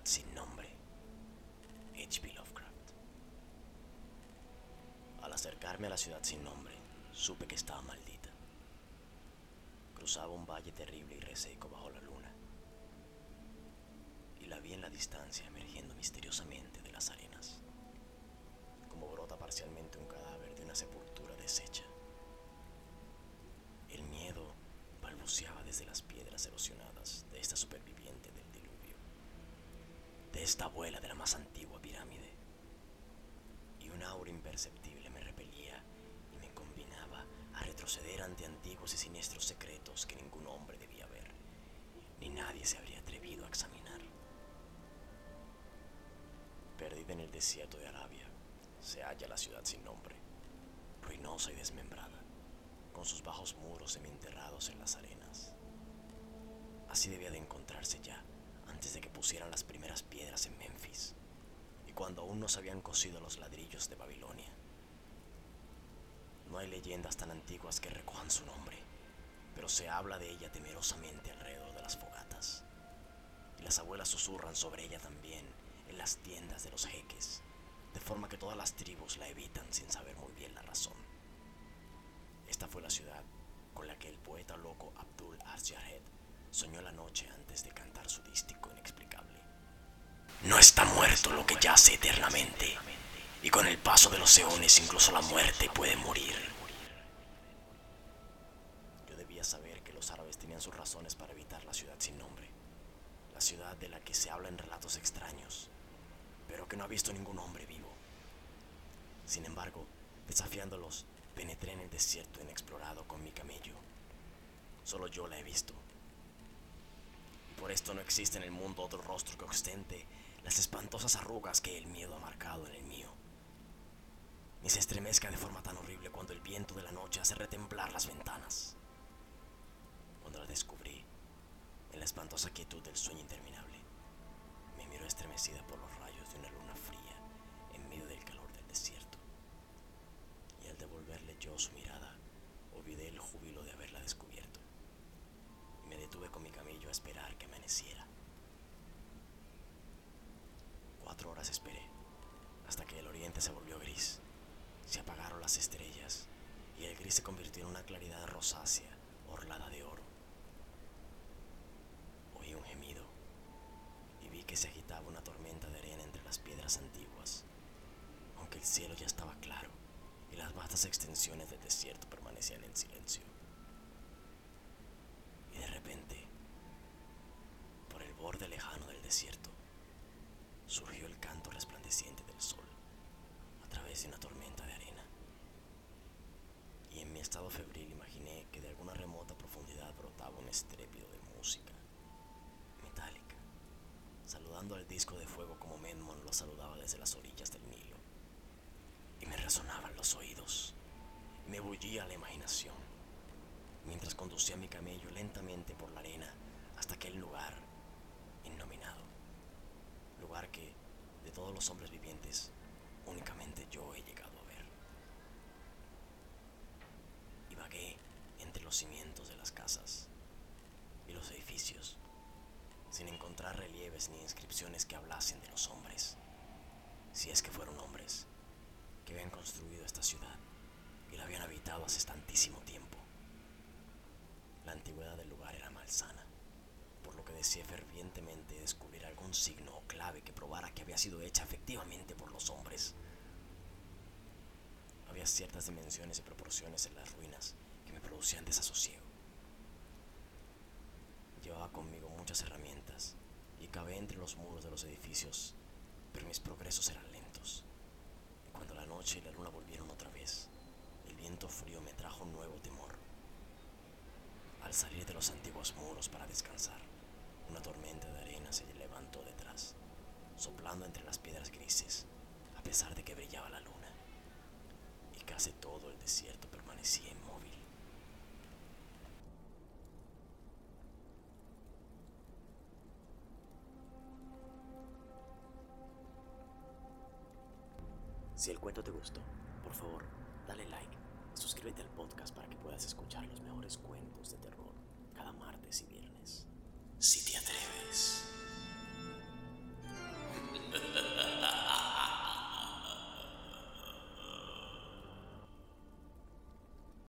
Ciudad sin nombre. H.P. Lovecraft. Al acercarme a la ciudad sin nombre, supe que estaba maldita. Cruzaba un valle terrible y reseco bajo la luna. Y la vi en la distancia emergiendo misteriosamente de las arenas, como brota parcialmente un cadáver de una sepultura deshecha. El miedo balbuceaba desde las piedras erosionadas de esta superviviente del diluvio, esta abuela de la más antigua pirámide. Y un aura imperceptible me repelía y me combinaba a retroceder ante antiguos y siniestros secretos que ningún hombre debía ver, ni nadie se habría atrevido a examinar. Perdida en el desierto de Arabia, se halla la ciudad sin nombre, ruinosa y desmembrada, con sus bajos muros semienterrados en las arenas. Así debía de encontrarse ya, antes de que pusieran las primeras piedras en Memphis, y cuando aún no se habían cosido los ladrillos de Babilonia. No hay leyendas tan antiguas que recojan su nombre, pero se habla de ella temerosamente alrededor de las fogatas. Y las abuelas susurran sobre ella también en las tiendas de los jeques, de forma que todas las tribus la evitan sin saber muy bien la razón. Esta fue la ciudad con la que el poeta loco Abdul Asyahed soñó la noche antes de cantar su dístico inexplicable. No está muerto lo que yace eternamente, y con el paso de los eones incluso la muerte puede morir. Yo debía saber que los árabes tenían sus razones para evitar la ciudad sin nombre, la ciudad de la que se habla en relatos extraños, pero que no ha visto ningún hombre vivo. Sin embargo, desafiándolos, penetré en el desierto inexplorado con mi camello. Solo yo la he visto. Por esto no existe en el mundo otro rostro que ostente las espantosas arrugas que el miedo ha marcado en el mío. Ni se estremezca de forma tan horrible cuando el viento de la noche hace retemblar las ventanas. Cuando la descubrí, en la espantosa quietud del sueño interminable, me miró estremecida por los rayos de una luna fría en medio del calor del desierto. Y al devolverle yo su mirada, olvidé el júbilo de haberla descubierto. Y me detuve con mi camello a esperar que amaneciera. Cuatro horas esperé, hasta que el oriente se volvió gris. Se apagaron las estrellas y el gris se convirtió en una claridad rosácea, orlada de oro. Oí un gemido y vi que se agitaba una tormenta de arena entre las piedras antiguas, aunque el cielo ya estaba claro y las vastas extensiones del desierto permanecían en silencio. Y de repente, por el borde lejano del desierto, surgió el canto resplandeciente del sol a través de una tormenta de arena. Y en mi estado febril imaginé que de alguna remota profundidad brotaba un estrépito de música metálica, saludando al disco de fuego como Menmon lo saludaba desde las orillas del Nilo. Y me resonaban los oídos, me bullía la imaginación, mientras conducía mi camello lentamente por la arena hasta aquel lugar innominado, lugar que, de todos los hombres vivientes, únicamente yo he llegado a ver. Y vagué entre los cimientos de las casas sin encontrar relieves ni inscripciones que hablasen de los hombres, si es que fueron hombres, que habían construido esta ciudad y la habían habitado hace tantísimo tiempo. La antigüedad del lugar era malsana, por lo que deseé fervientemente descubrir algún signo o clave que probara que había sido hecha efectivamente por los hombres. Había ciertas dimensiones y proporciones en las ruinas que me producían desasosiego. Llevaba conmigo muchas herramientas y cavé entre los muros de los edificios, pero mis progresos eran lentos. Cuando la noche y la luna volvieron otra vez, el viento frío me trajo un nuevo temor. Al salir de los antiguos muros para descansar, una tormenta de arena se levantó detrás, soplando entre las piedras grises, a pesar de que brillaba la luna, y casi todo el desierto permanecía inmóvil. Si el cuento te gustó, por favor, dale like, y suscríbete al podcast para que puedas escuchar los mejores cuentos de terror cada martes y viernes.